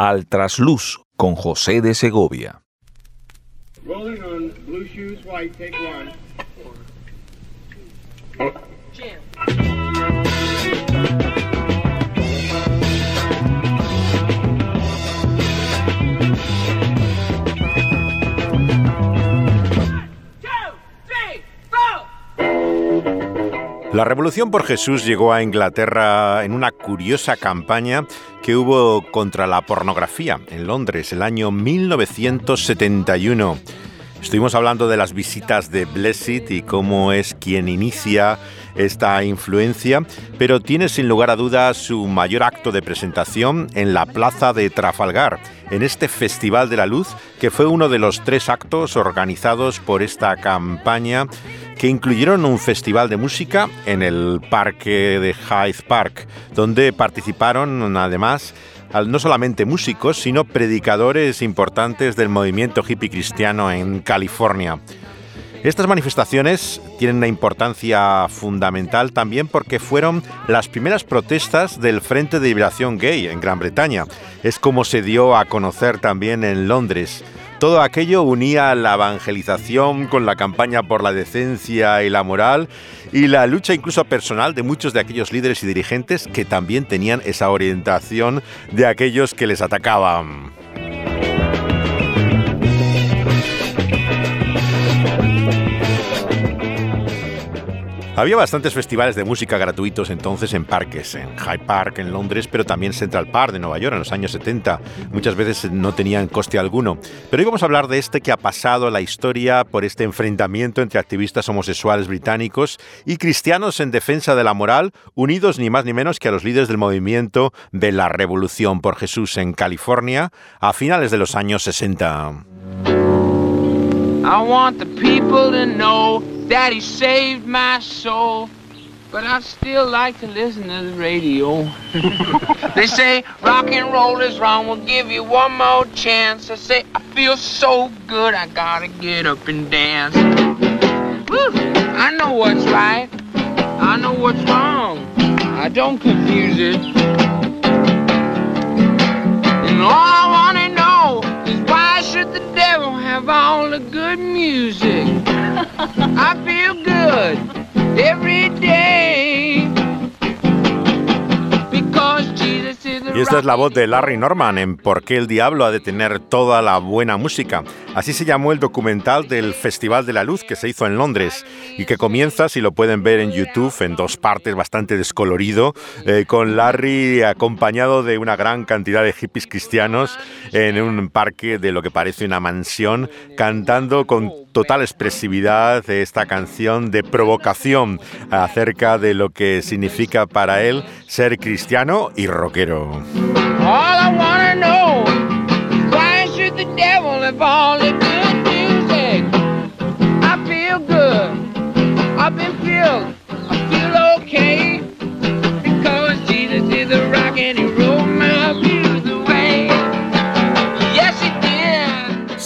Al trasluz con José de Segovia. La Revolución por Jesús llegó a Inglaterra en una curiosa campaña que hubo contra la pornografía en Londres el año 1971. Estuvimos hablando de las visitas de Blessed y cómo es quien inicia esta influencia, pero tiene sin lugar a dudas su mayor acto de presentación en la Plaza de Trafalgar, en este Festival de la Luz, que fue uno de los tres actos organizados por esta campaña que incluyeron un festival de música en el parque de Hyde Park, donde participaron además no solamente músicos, sino predicadores importantes del movimiento hippie cristiano en California. Estas manifestaciones tienen una importancia fundamental también porque fueron las primeras protestas del Frente de Liberación Gay en Gran Bretaña. Es como se dio a conocer también en Londres. Todo aquello unía la evangelización con la campaña por la decencia y la moral y la lucha incluso personal de muchos de aquellos líderes y dirigentes que también tenían esa orientación de aquellos que les atacaban. Había bastantes festivales de música gratuitos entonces en parques, en Hyde Park en Londres, pero también Central Park de Nueva York en los años 70. Muchas veces no tenían coste alguno. Pero hoy vamos a hablar de este que ha pasado la historia por este enfrentamiento entre activistas homosexuales británicos y cristianos en defensa de la moral, unidos ni más ni menos que a los líderes del movimiento de la Revolución por Jesús en California a finales de los años 60. I want the people to know that he saved my soul. But I still like to listen to the radio. they say rock and roll is wrong, we'll give you one more chance. I say I feel so good, I gotta get up and dance. Woo! I know what's right, I know what's wrong. I don't confuse it. And all I wanna all the good music? I feel good every day. Y esta es la voz de Larry Norman en Por qué el diablo ha de tener toda la buena música. Así se llamó el documental del Festival de la Luz que se hizo en Londres y que comienza, si lo pueden ver en YouTube, en dos partes bastante descolorido, eh, con Larry acompañado de una gran cantidad de hippies cristianos en un parque de lo que parece una mansión, cantando con total expresividad esta canción de provocación acerca de lo que significa para él ser cristiano y rockero.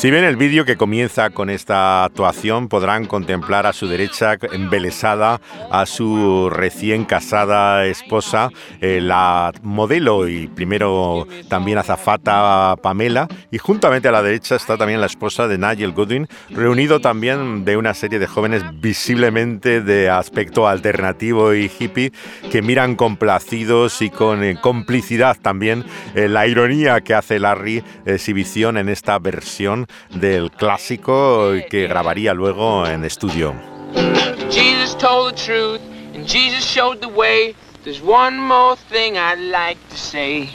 Si ven el vídeo que comienza con esta actuación, podrán contemplar a su derecha embelesada a su recién casada esposa, eh, la modelo y primero también azafata Pamela, y juntamente a la derecha está también la esposa de Nigel Goodwin, reunido también de una serie de jóvenes visiblemente de aspecto alternativo y hippie que miran complacidos y con eh, complicidad también eh, la ironía que hace Larry exhibición en esta versión del clásico que grabaría luego en estudio. Jesus told the truth and Jesus showed the way. There's one more thing I'd like to say.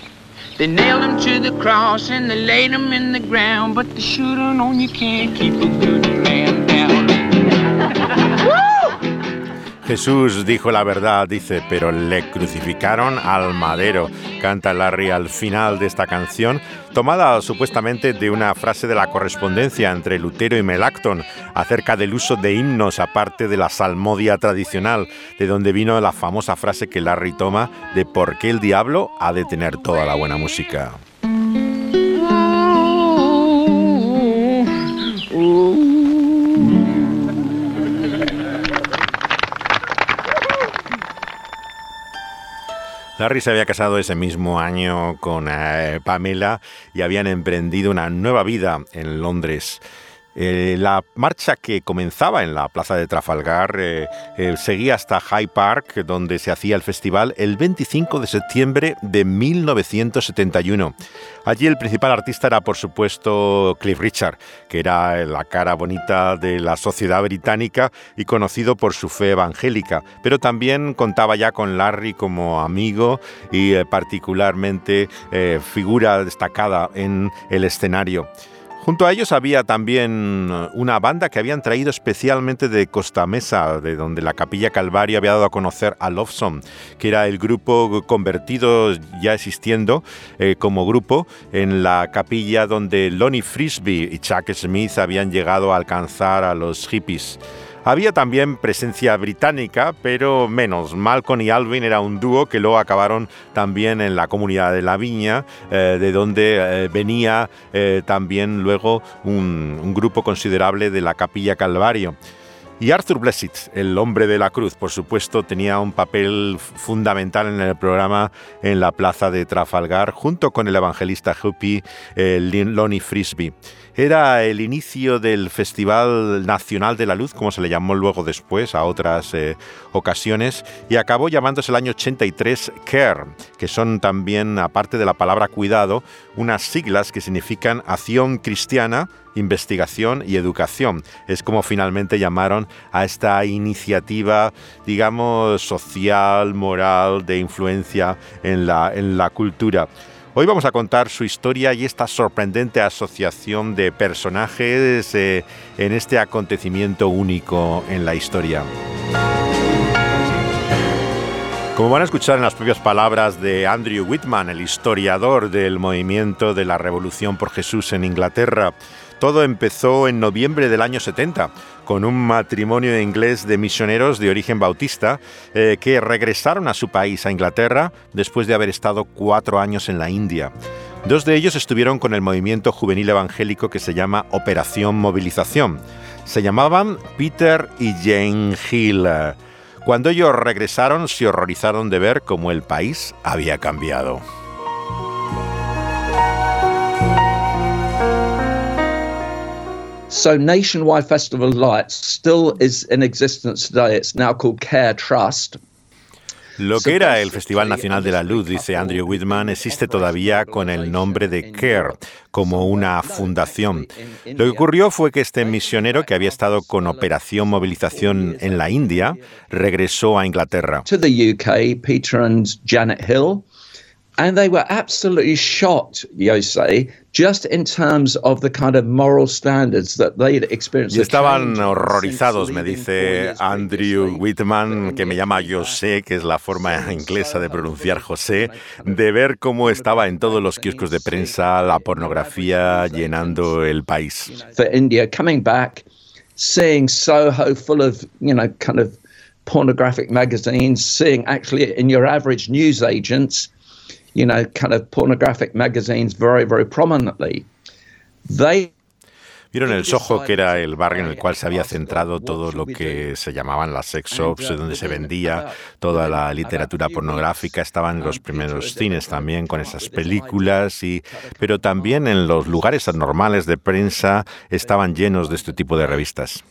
They nailed him to the cross and they laid him in the ground, but should have known you can't keep a good Jesús dijo la verdad, dice, pero le crucificaron al madero, canta Larry al final de esta canción, tomada supuestamente de una frase de la correspondencia entre Lutero y Melacton acerca del uso de himnos aparte de la salmodia tradicional, de donde vino la famosa frase que Larry toma de por qué el diablo ha de tener toda la buena música. Larry se había casado ese mismo año con eh, Pamela y habían emprendido una nueva vida en Londres. Eh, la marcha que comenzaba en la plaza de Trafalgar eh, eh, seguía hasta Hyde Park, donde se hacía el festival, el 25 de septiembre de 1971. Allí el principal artista era, por supuesto, Cliff Richard, que era la cara bonita de la sociedad británica y conocido por su fe evangélica, pero también contaba ya con Larry como amigo y particularmente figura destacada en el escenario. Junto a ellos había también uh, una banda que habían traído especialmente de Costa Mesa, de donde la Capilla Calvario había dado a conocer a Love que era el grupo convertido ya existiendo eh, como grupo en la capilla donde Lonnie Frisbee y Chuck Smith habían llegado a alcanzar a los hippies. Había también presencia británica, pero menos. Malcolm y Alvin era un dúo que luego acabaron también en la comunidad de La Viña, eh, de donde eh, venía eh, también luego un, grupo considerable de la Capilla Calvario. Y Arthur Blessitt, el hombre de la cruz, por supuesto, tenía un papel fundamental en el programa en la plaza de Trafalgar, junto con el evangelista Hopi Lonnie Frisbee. Era el inicio del Festival Nacional de la Luz, como se le llamó luego después a otras eh, ocasiones, y acabó llamándose el año 83 CARE, que son también, aparte de la palabra cuidado, unas siglas que significan acción cristiana, investigación y educación. Es como finalmente llamaron a esta iniciativa, digamos, social, moral, de influencia en la, en la cultura. Hoy vamos a contar su historia y esta sorprendente asociación de personajes eh, en este acontecimiento único en la historia. Como van a escuchar en las propias palabras de Andrew Whitman, el historiador del movimiento de la Revolución por Jesús en Inglaterra, todo empezó en noviembre del año 70 con un matrimonio inglés de misioneros de origen bautista eh, que regresaron a su país, a Inglaterra, después de haber estado cuatro años en la India. Dos de ellos estuvieron con el movimiento juvenil evangélico que se llama Operación Movilización. Se llamaban Peter y Jane Hill. Cuando ellos regresaron se horrorizaron de ver cómo el país había cambiado. So Nationwide Festival of Lights still is in existence today. It's now called Care Trust. Lo que era el Festival Nacional de la Luz, dice Andrew Whitman, existe todavía con el nombre de CARE, como una fundación. Lo que ocurrió fue que este misionero que había estado con Operación Movilización en la India regresó a Inglaterra. To the UK, Peter and Janet Hill and they were absolutely shocked, Jose, just in terms of the kind of moral standards that they'd experienced. Y estaban horrorizados, me dice Andrew Whitman, que me llama José, que es la forma inglesa de pronunciar José, de ver cómo estaba en todos los kioscos de prensa la pornografía llenando el país. For India, coming back, seeing Soho full of, you know, kind of pornographic magazines, seeing actually in your average news agents you know, kind of pornographic magazines very, very prominently. They Vieron el Soho, que era el barrio en el cual se había centrado todo lo que se llamaban las sex shops, donde se vendía toda la literatura pornográfica. Estaban los primeros cines también con esas películas, y, pero también en los lugares normales de prensa estaban llenos de este tipo de revistas.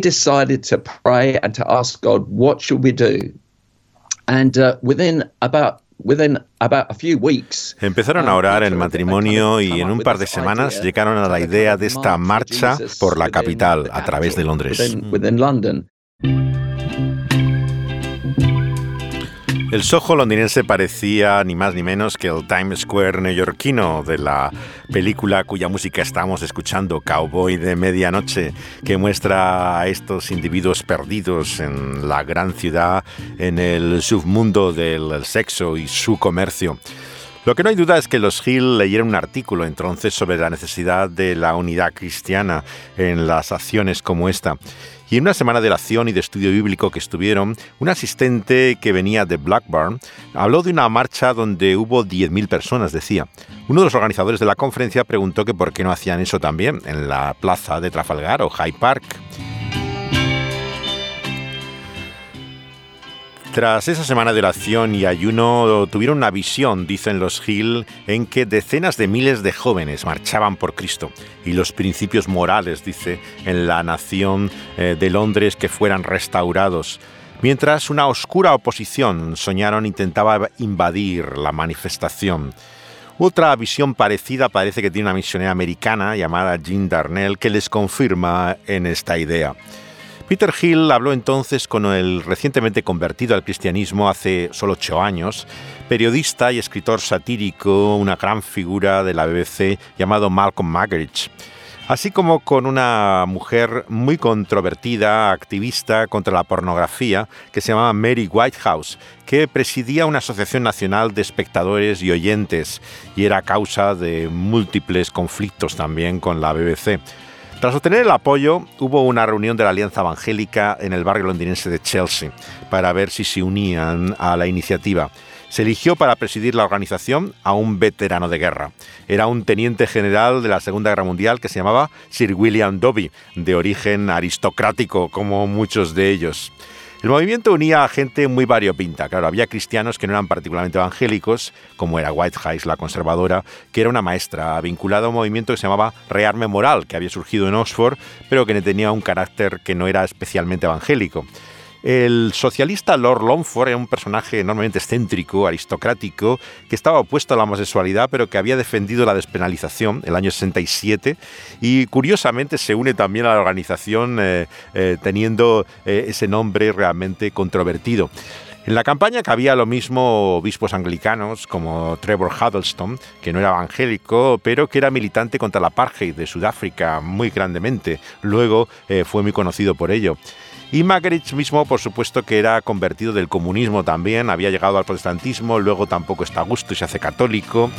decided to pray and to ask God, what should we do? And uh, within about Empezaron a orar en matrimonio y en un par de semanas llegaron a la idea de esta marcha por la capital a través de Londres. El Soho londinense parecía ni más ni menos que el Times Square neoyorquino de la película cuya música estamos escuchando, Cowboy de Medianoche, que muestra a estos individuos perdidos en la gran ciudad, en el submundo del sexo y su comercio. Lo que no hay duda es que los Hill leyeron un artículo entonces sobre la necesidad de la unidad cristiana en las acciones como esta. Y en una semana de oración y de estudio bíblico que estuvieron, un asistente que venía de Blackburn habló de una marcha donde hubo 10.000 personas, decía. Uno de los organizadores de la conferencia preguntó que por qué no hacían eso también en la plaza de Trafalgar o Hyde Park. Tras esa semana de oración y ayuno, tuvieron una visión, dicen los Hill, en que decenas de miles de jóvenes marchaban por Cristo y los principios morales, dice, en la nación eh, de Londres que fueran restaurados. Mientras una oscura oposición, soñaron, intentaba invadir la manifestación. Otra visión parecida parece que tiene una misionera americana llamada Jean Darnell que les confirma en esta idea. Peter Hill habló entonces con el recientemente convertido al cristianismo hace solo ocho años, periodista y escritor satírico, una gran figura de la BBC llamado Malcolm Muggeridge, así como con una mujer muy controvertida, activista contra la pornografía, que se llamaba Mary Whitehouse, que presidía una asociación nacional de espectadores y oyentes y era causa de múltiples conflictos también con la BBC. Tras obtener el apoyo, hubo una reunión de la Alianza Evangélica en el barrio londinense de Chelsea para ver si se unían a la iniciativa. Se eligió para presidir la organización a un veterano de guerra. Era un teniente general de la Segunda Guerra Mundial que se llamaba Sir William Dobie, de origen aristocrático como muchos de ellos. El movimiento unía a gente muy variopinta. Claro, había cristianos que no eran particularmente evangélicos, como era Whitehouse, la conservadora, que era una maestra vinculada a un movimiento que se llamaba Rearme Moral, que había surgido en Oxford, pero que tenía un carácter que no era especialmente evangélico. El socialista Lord Longford era un personaje enormemente excéntrico, aristocrático, que estaba opuesto a la homosexualidad, pero que había defendido la despenalización el año 67 y curiosamente se une también a la organización eh, eh, teniendo eh, ese nombre realmente controvertido. En la campaña cabía lo mismo obispos anglicanos como Trevor Huddleston, que no era evangélico, pero que era militante contra la apartheid de Sudáfrica muy grandemente. Luego fue muy conocido por ello. Y Magritte mismo, por supuesto, que era convertido del comunismo también, había llegado al protestantismo, luego tampoco está a gusto y se hace católico.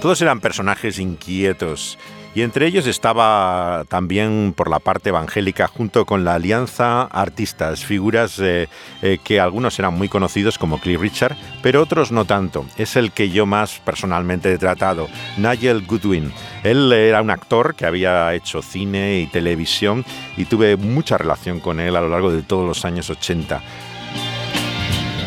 Todos eran personajes inquietos y entre ellos estaba también por la parte evangélica junto con la Alianza Artistas, figuras eh, eh, que algunos eran muy conocidos como Cliff Richard, pero otros no tanto. Es el que yo más personalmente he tratado, Nigel Goodwin. Él era un actor que había hecho cine y televisión y tuve mucha relación con él a lo largo de todos los años 80.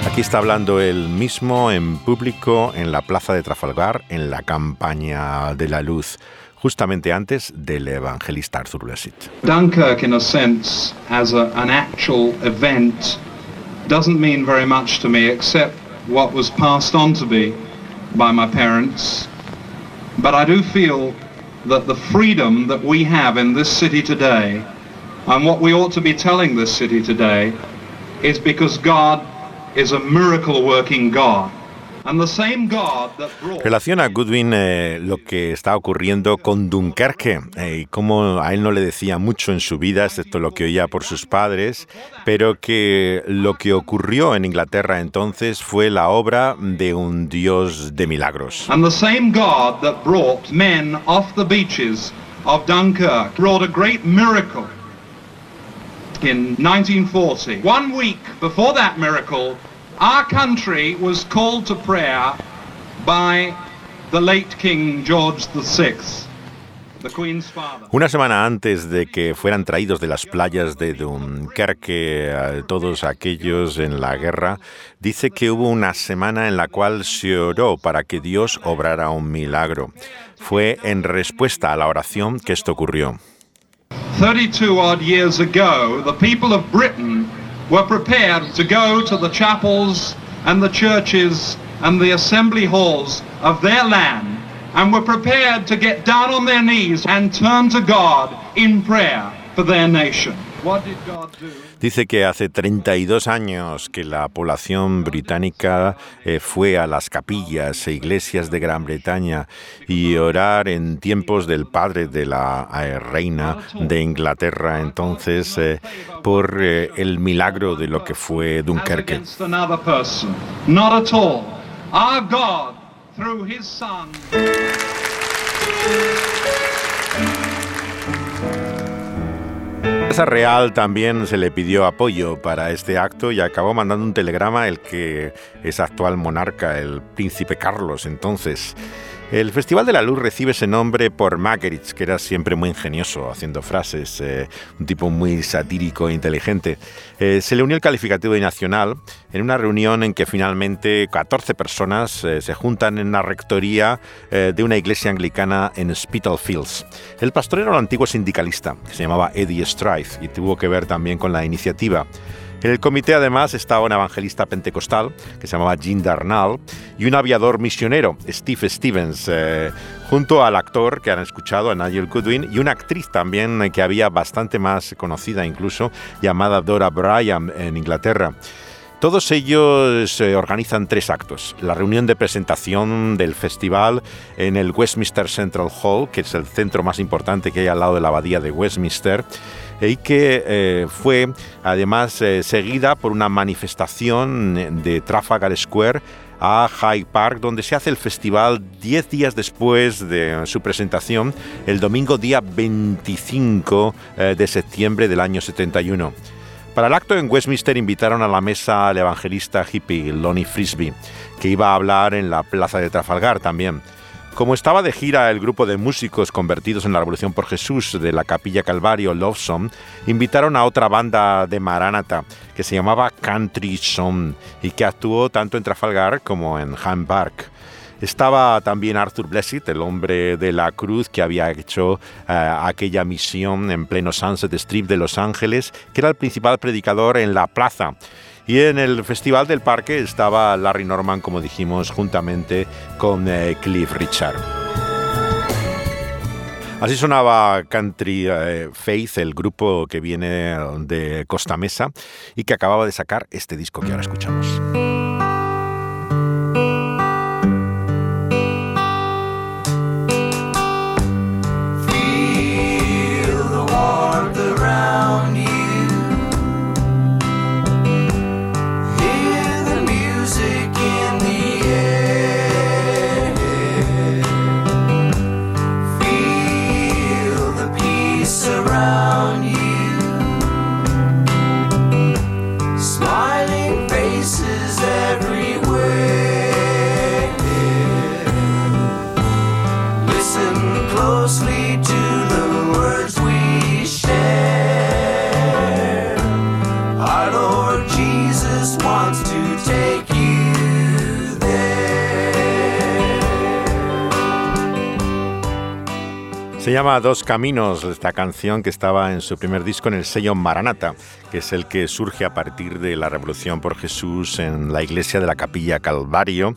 Aquí está hablando él mismo en público en la Plaza de Trafalgar en la campaña de la luz. Justamente antes del evangelista Arthur Blessitt. Dunkirk, in a sense, as a, an actual event, doesn't mean very much to me except what was passed on to me by my parents. But I do feel that the freedom that we have in this city today and what we ought to be telling this city today is because God is a miracle working God. Relaciona Goodwin eh, lo que está ocurriendo con Dunkerque eh, y cómo a él no le decía mucho en su vida, excepto lo que oía por sus padres, pero que lo que ocurrió en Inglaterra entonces fue la obra de un Dios de milagros. And the same God that brought men off the beaches of Dunkirk brought a great miracle in 1940. One week before that miracle, Our country was called to prayer by the late King George VI. Una semana antes de que fueran traídos de las playas de Dunkerque eh, todos aquellos en la guerra, dice que hubo una semana en la cual se oró para que Dios obrara un milagro. Fue en respuesta a la oración que esto ocurrió. 32 odd years ago, the people of Britain were prepared to go to the chapels and the churches and the assembly halls of their land and were prepared to get down on their knees and turn to God in prayer for their nation. Dice que hace 32 años que la población británica eh, fue a las capillas e iglesias de Gran Bretaña y orar en tiempos del padre de la eh, reina de Inglaterra entonces eh, por el milagro de lo que fue Dunkerque. Casa Real también se le pidió apoyo para este acto y acabó mandando un telegrama el que es actual monarca, el príncipe Carlos entonces. El Festival de la Luz recibe ese nombre por Magritte, que era siempre muy ingenioso haciendo frases, eh, un tipo muy satírico e inteligente. Eh, se le unió el calificativo de nacional en una reunión en que finalmente 14 personas eh, se juntan en la rectoría de una iglesia anglicana en Spitalfields. El pastor era un antiguo sindicalista que se llamaba Eddie Strife y tuvo que ver también con la iniciativa. En el comité además estaba un evangelista pentecostal que se llamaba Jean Darnall y un aviador misionero, Steve Stevens, eh, junto al actor que han escuchado, a Nigel Goodwin, y una actriz también eh, que había bastante más conocida incluso, llamada Dora Bryan en Inglaterra. Todos ellos eh, organizan tres actos. La reunión de presentación del festival en el Westminster Central Hall, que es el centro más importante que hay al lado de la abadía de Westminster y que eh, fue además eh, seguida por una manifestación de Trafalgar Square a Hyde Park, donde se hace el festival 10 días después de su presentación, el domingo día 25 eh, de septiembre del año 71. Para el acto en Westminster invitaron a la mesa al evangelista hippie Lonnie Frisbee, que iba a hablar en la plaza de Trafalgar también. Como estaba de gira el grupo de músicos convertidos en la Revolución por Jesús de la Capilla Calvario Love Song, invitaron a otra banda de Maranatha que se llamaba Country Song y que actuó tanto en Trafalgar como en Hyde Park. Estaba también Arthur Blessitt, el hombre de la cruz que había hecho eh, aquella misión en pleno Sunset Strip de Los Ángeles, que era el principal predicador en la plaza y en el Festival del Parque estaba Larry Norman, como dijimos, juntamente con eh, Cliff Richard. Así sonaba Country eh, Faith, el grupo que viene de Costa Mesa y que acababa de sacar este disco que ahora escuchamos. Llama Dos Caminos, esta canción que estaba en su primer disco en el sello Maranata, que es el que surge a partir de la Revolución por Jesús en la iglesia de la Capilla Calvario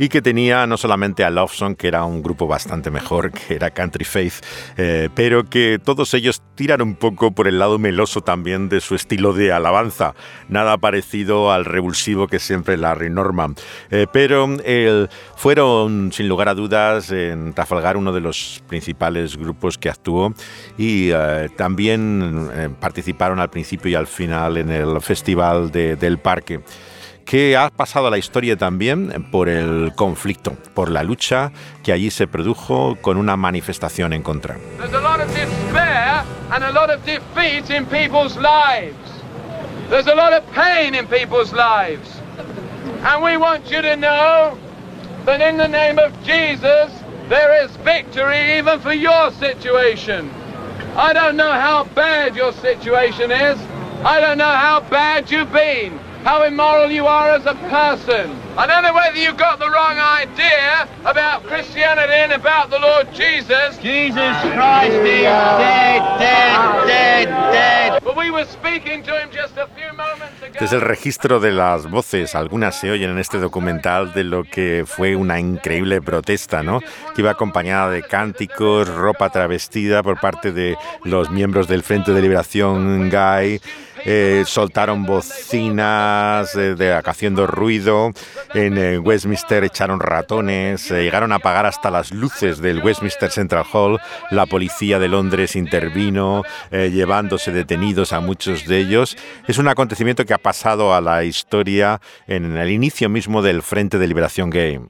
y que tenía no solamente a Love Song, que era un grupo bastante mejor, que era Country Faith, eh, pero que todos ellos tiran un poco por el lado meloso también de su estilo de alabanza, nada parecido al revulsivo que siempre Larry Norman. Eh, pero fueron, sin lugar a dudas, en Trafalgar uno de los principales grupos que actuó y eh, también eh, participaron al principio y al final en el Festival del Parque que ha pasado a la historia también por el conflicto, por la lucha que allí se produjo con una manifestación en contra. There's a lot of pain in people's lives. And we want you to know that in the name of Jesus, There is victory even for your situation. I don't know how bad your situation is. I don't know how bad you've been, how immoral you are as a person. I don't know whether you got the wrong idea about Christianity and about the Lord Jesus. Jesus Christ is dead, dead, dead, dead. But we were speaking to him just a few moments ago. Este es el registro de las voces, algunas se oyen en este documental de lo que fue una increíble protesta, ¿no? Que iba acompañada de cánticos, ropa travestida por parte de los miembros del Frente de Liberación Gay. Eh, soltaron bocinas eh, de, haciendo ruido, en eh, Westminster echaron ratones, llegaron a apagar hasta las luces del Westminster Central Hall, la policía de Londres intervino, llevándose detenidos a muchos de ellos. Es un acontecimiento que ha pasado a la historia en el inicio mismo del Frente de Liberación Gay.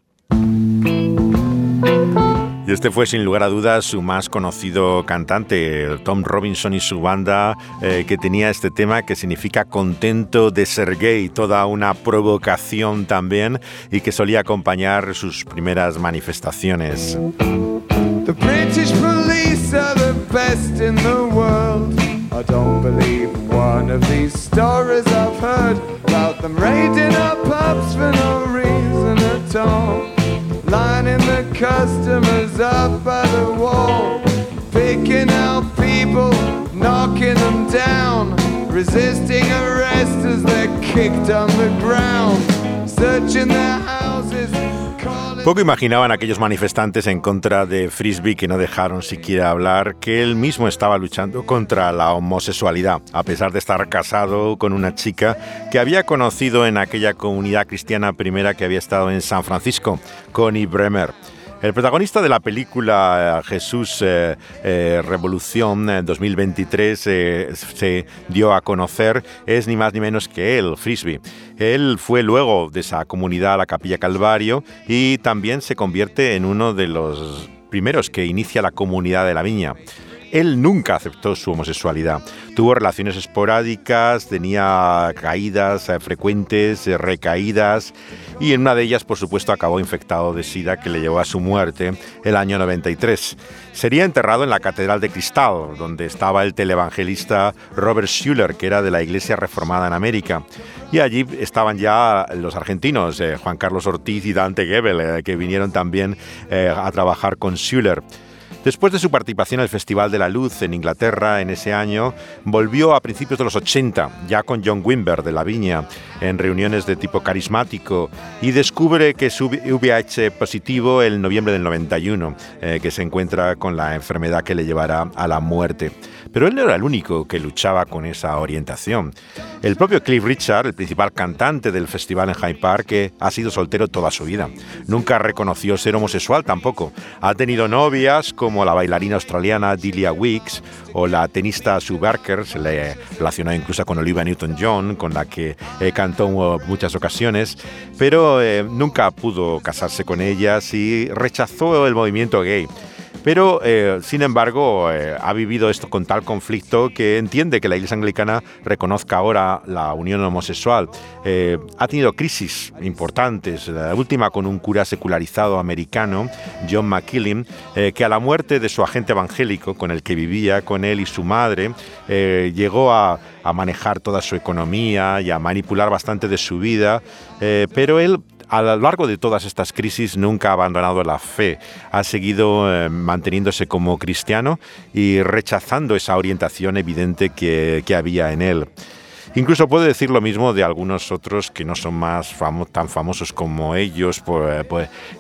Y este fue sin lugar a dudas su más conocido cantante, Tom Robinson y su banda, eh, que tenía este tema que significa contento de ser gay, toda una provocación también y que solía acompañar sus primeras manifestaciones. The British police are the best in the world. I don't believe one of these stories I've heard about them raiding our pubs for no reason at all. Lining the customers up by the wall, picking out people, knocking them down, resisting arrest as they're kicked on the ground, searching their houses. Poco imaginaban aquellos manifestantes en contra de Frisbee que no dejaron siquiera hablar que él mismo estaba luchando contra la homosexualidad, a pesar de estar casado con una chica que había conocido en aquella comunidad cristiana primera que había estado en San Francisco, Connie Bremer. El protagonista de la película eh, Jesús eh, eh, Revolución 2023 se dio a conocer es ni más ni menos que él, Frisbee. Él fue luego de esa comunidad a la Capilla Calvario y también se convierte en uno de los primeros que inicia la comunidad de la Viña. Él nunca aceptó su homosexualidad. Tuvo relaciones esporádicas, tenía caídas eh, frecuentes, eh, recaídas y en una de ellas, por supuesto, acabó infectado de SIDA que le llevó a su muerte el año 93. Sería enterrado en la Catedral de Cristal, donde estaba el televangelista Robert Schuller, que era de la Iglesia Reformada en América. Y allí estaban ya los argentinos, eh, Juan Carlos Ortiz y Dante Gebel, que vinieron también a trabajar con Schuller. Después de su participación en el Festival de la Luz en Inglaterra en ese año, volvió a principios de los 80, ya con John Wimber de La Viña, en reuniones de tipo carismático, y descubre que es VIH positivo en noviembre del 91, eh, que se encuentra con la enfermedad que le llevará a la muerte. Pero él no era el único que luchaba con esa orientación. El propio Cliff Richard, el principal cantante del festival en Hyde Park, ha sido soltero toda su vida. Nunca reconoció ser homosexual tampoco. Ha tenido novias como la bailarina australiana Delia Weeks o la tenista Sue Barker, se le relacionó incluso con Olivia Newton-John, con la que cantó muchas ocasiones, pero eh, nunca pudo casarse con ellas y rechazó el movimiento gay. Pero, eh, sin embargo, eh, ha vivido esto con tal conflicto que entiende que la Iglesia Anglicana reconozca ahora la unión homosexual. Eh, ha tenido crisis importantes, la última con un cura secularizado americano, John McKillin, que a la muerte de su agente evangélico, con el que vivía con él y su madre, llegó a, a, manejar toda su economía y a manipular bastante de su vida, pero él a lo largo de todas estas crisis nunca ha abandonado la fe, ha seguido eh, manteniéndose como cristiano y rechazando esa orientación evidente que, que había en él. Incluso puedo decir lo mismo de algunos otros que no son más tan famosos como ellos, eh,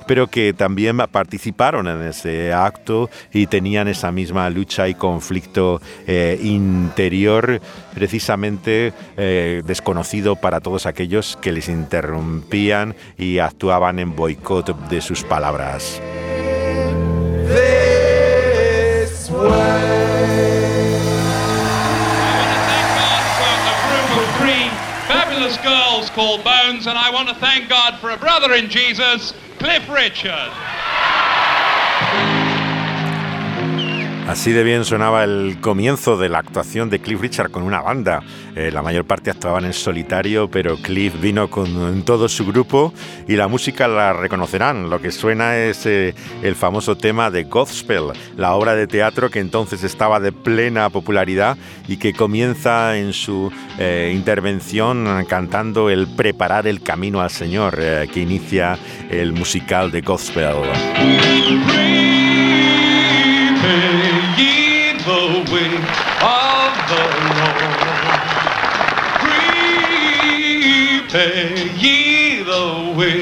pero que también participaron en ese acto y tenían esa misma lucha y conflicto eh, interior, precisamente eh, desconocido para todos aquellos que les interrumpían y actuaban en boicot de sus palabras. Called Bones, and I want to thank God for a brother in Jesus, Cliff Richard. Así de bien sonaba el comienzo de la actuación de Cliff Richard con una banda. Eh, la mayor parte actuaban en solitario, pero Cliff vino con todo su grupo y la música la reconocerán. Lo que suena es eh, el famoso tema de Gospel, la obra de teatro que entonces estaba de plena popularidad y que comienza en su eh, intervención cantando el Preparar el camino al Señor, que inicia el musical de Gospel. Way of the Lord. Prepare eh, ye the way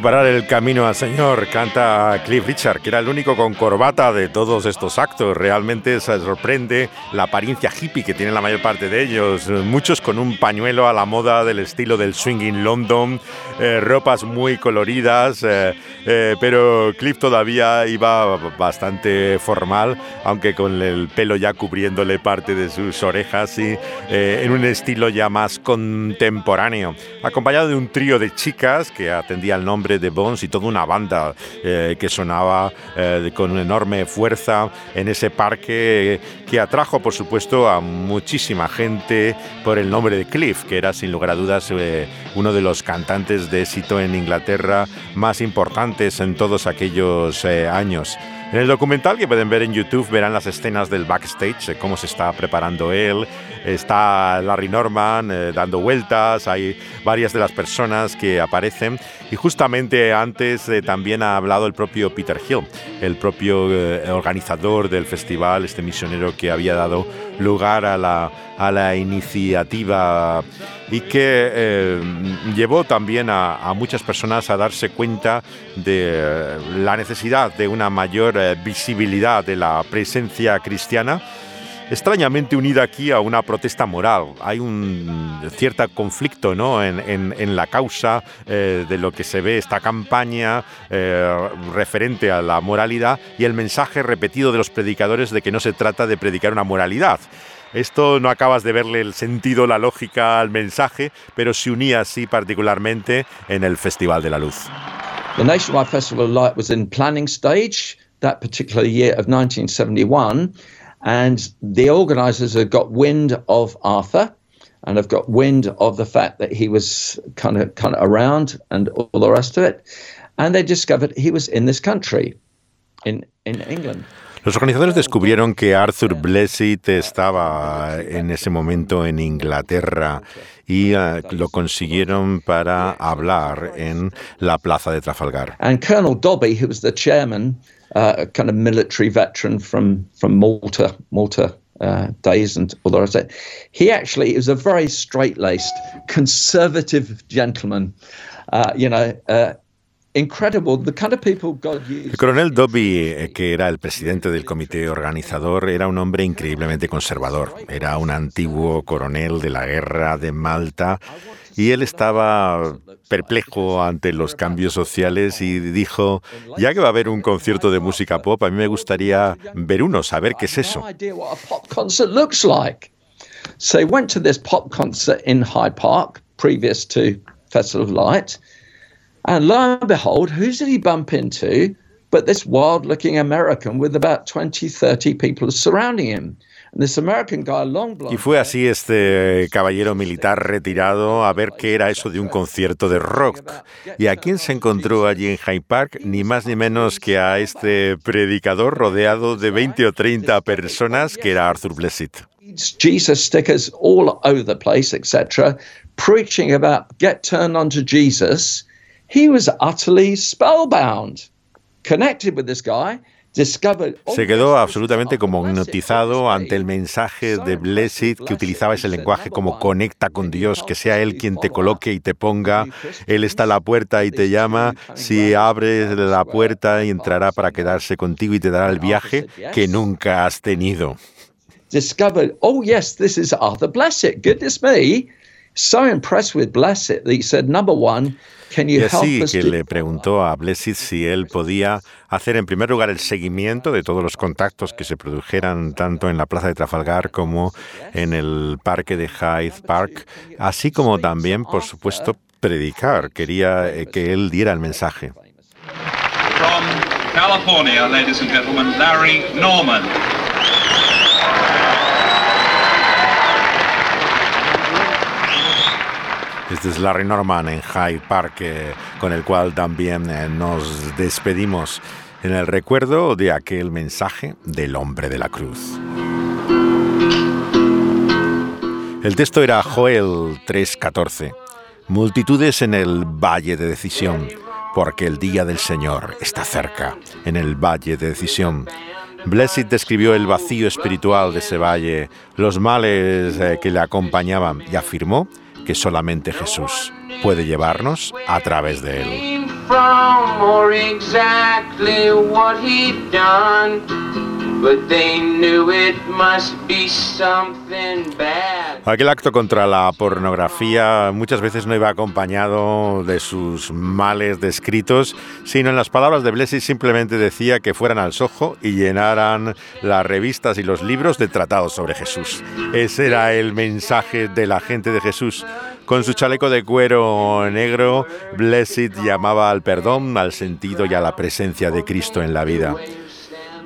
Preparar el camino al Señor, canta Cliff Richard, que era el único con corbata de todos estos actos. Realmente se sorprende la apariencia hippie que tienen la mayor parte de ellos. Muchos con un pañuelo a la moda del estilo del swinging London, eh, ropas muy coloridas, eh, eh, pero Cliff todavía iba bastante formal, aunque con el pelo ya cubriéndole parte de sus orejas y en un estilo ya más contemporáneo, acompañado de un trío de chicas que atendía el nombre de Bones y toda una banda eh, que sonaba eh, con enorme fuerza en ese parque que atrajo, por supuesto, a muchísima gente por el nombre de Cliff, que era sin lugar a dudas eh, uno de los cantantes de éxito en Inglaterra más importantes en todos aquellos años. En el documental que pueden ver en YouTube verán las escenas del backstage, cómo se está preparando él. Está Larry Norman eh, dando vueltas, hay varias de las personas que aparecen. Y justamente antes eh, también ha hablado el propio Peter Hill, el propio eh, organizador del festival, este misionero que había dado lugar a la, a la iniciativa y que eh, llevó también a, muchas personas a darse cuenta de eh, la necesidad de una mayor eh, visibilidad de la presencia cristiana extrañamente unida aquí a una protesta moral. Hay un cierto conflicto ¿no? en, la causa de lo que se ve esta campaña referente a la moralidad y el mensaje repetido de los predicadores de que no se trata de predicar una moralidad, esto no acabas de verle el sentido, la lógica al mensaje, pero se unía así particularmente en el Festival de la Luz. The Nationwide Festival of Light was in planning stage that particular year of 1971, and the organisers had got wind of Arthur and have got wind of the fact that he was kind of kind of around and all the rest of it, and they discovered he was in this country, in in England. Los organizadores descubrieron que Arthur Blessitt estaba en ese momento en Inglaterra y uh, lo consiguieron para hablar en la plaza de Trafalgar. And Colonel Dobby, who was the chairman, a kind of military veteran from from Malta, Malta uh, days and rest of it, he actually was a very straight-laced, conservative gentleman. Uh, you know, uh, incredible the kind of people God used. el coronel Dobby, eh, que era el presidente del comité organizador, era un hombre increíblemente conservador. Era un antiguo coronel de la guerra de Malta y él estaba perplejo ante los cambios sociales y dijo, ya que va a haber un concierto de música pop, a mí me gustaría ver uno, saber qué es eso. So he went to this pop concert in Hyde Park, previous to Festival of Light. And lo and behold, who did he bump into but this wild looking American with about 20, 30 people surrounding him? Y fue así este caballero militar retirado a ver qué era eso de un concierto de rock. ¿Y a quién se encontró allí en Hyde Park? Ni más ni menos que a este predicador rodeado de 20 o 30 personas que era Arthur Blessitt. Jesus stickers all over the place, etc., preaching about get turned on to Jesus. He was utterly spellbound, connected with this guy. Se quedó absolutamente como hipnotizado ante el mensaje de Blessed que utilizaba ese lenguaje como conecta con Dios, que sea Él quien te coloque y te ponga. Él está a la puerta y te llama. Si abres la puerta, entrará para quedarse contigo y te dará el viaje que nunca has tenido. Discovered, oh yes, this is Arthur Blessed. Goodness me. So impressed with Blessed that he said, number one, y así que le preguntó a Blessed si él podía hacer en primer lugar el seguimiento de todos los contactos que se produjeran tanto en la Plaza de Trafalgar como en el parque de Hyde Park, así como también, por supuesto, predicar. Quería eh, que él diera el mensaje. From California, ladies and gentlemen, Larry Norman. Este es Larry Norman en Hyde Park, eh, con el cual también eh, nos despedimos en el recuerdo de aquel mensaje del hombre de la cruz. El texto era Joel 3:14. Multitudes en el valle de decisión, porque el día del Señor está cerca, en el valle de decisión. Blessed describió el vacío espiritual de ese valle, los males eh, que le acompañaban y afirmó que solamente Jesús puede llevarnos a través de él. Aquel acto contra la pornografía muchas veces no iba acompañado de sus males descritos, sino en las palabras de Blessy simplemente decía que fueran al sojo y llenaran las revistas y los libros de tratados sobre Jesús. Ese era el mensaje de la gente de Jesús. Con su chaleco de cuero negro, Blessed llamaba al perdón, al sentido y a la presencia de Cristo en la vida.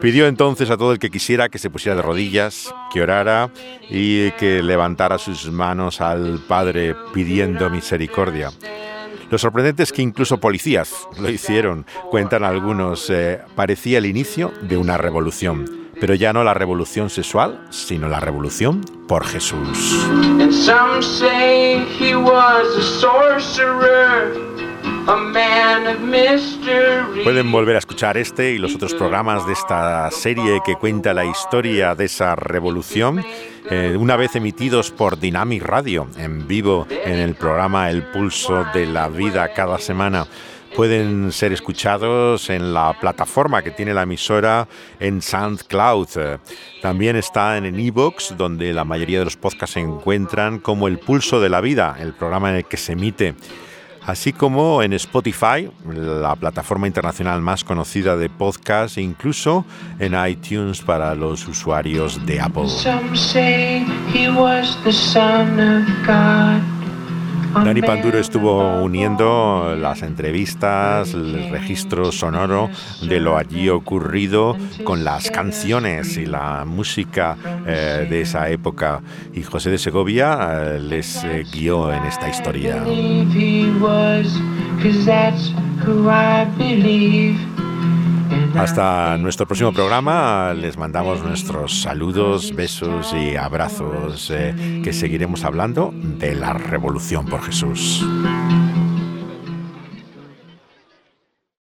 Pidió entonces a todo el que quisiera que se pusiera de rodillas, que orara y que levantara sus manos al Padre pidiendo misericordia. Lo sorprendente es que incluso policías lo hicieron, cuentan algunos. Eh, parecía el inicio de una revolución, pero ya no la revolución sexual, sino la revolución por Jesús. Pueden volver a escuchar este y los otros programas de esta serie que cuenta la historia de esa revolución, eh, una vez emitidos por Dynamic Radio en vivo en el programa El Pulso de la Vida cada semana. Pueden ser escuchados en la plataforma que tiene la emisora en SoundCloud. También está en Evox, donde la mayoría de los podcasts se encuentran como El Pulso de la Vida, el programa en el que se emite así como en Spotify, la plataforma internacional más conocida de podcast, e incluso en iTunes para los usuarios de Apple. Dani Panduro estuvo uniendo las entrevistas, el registro sonoro de lo allí ocurrido con las canciones y la música eh, de esa época. Y José de Segovia eh, les eh, guió en esta historia. Hasta nuestro próximo programa les mandamos nuestros saludos, besos y abrazos eh, que seguiremos hablando de la revolución por Jesús.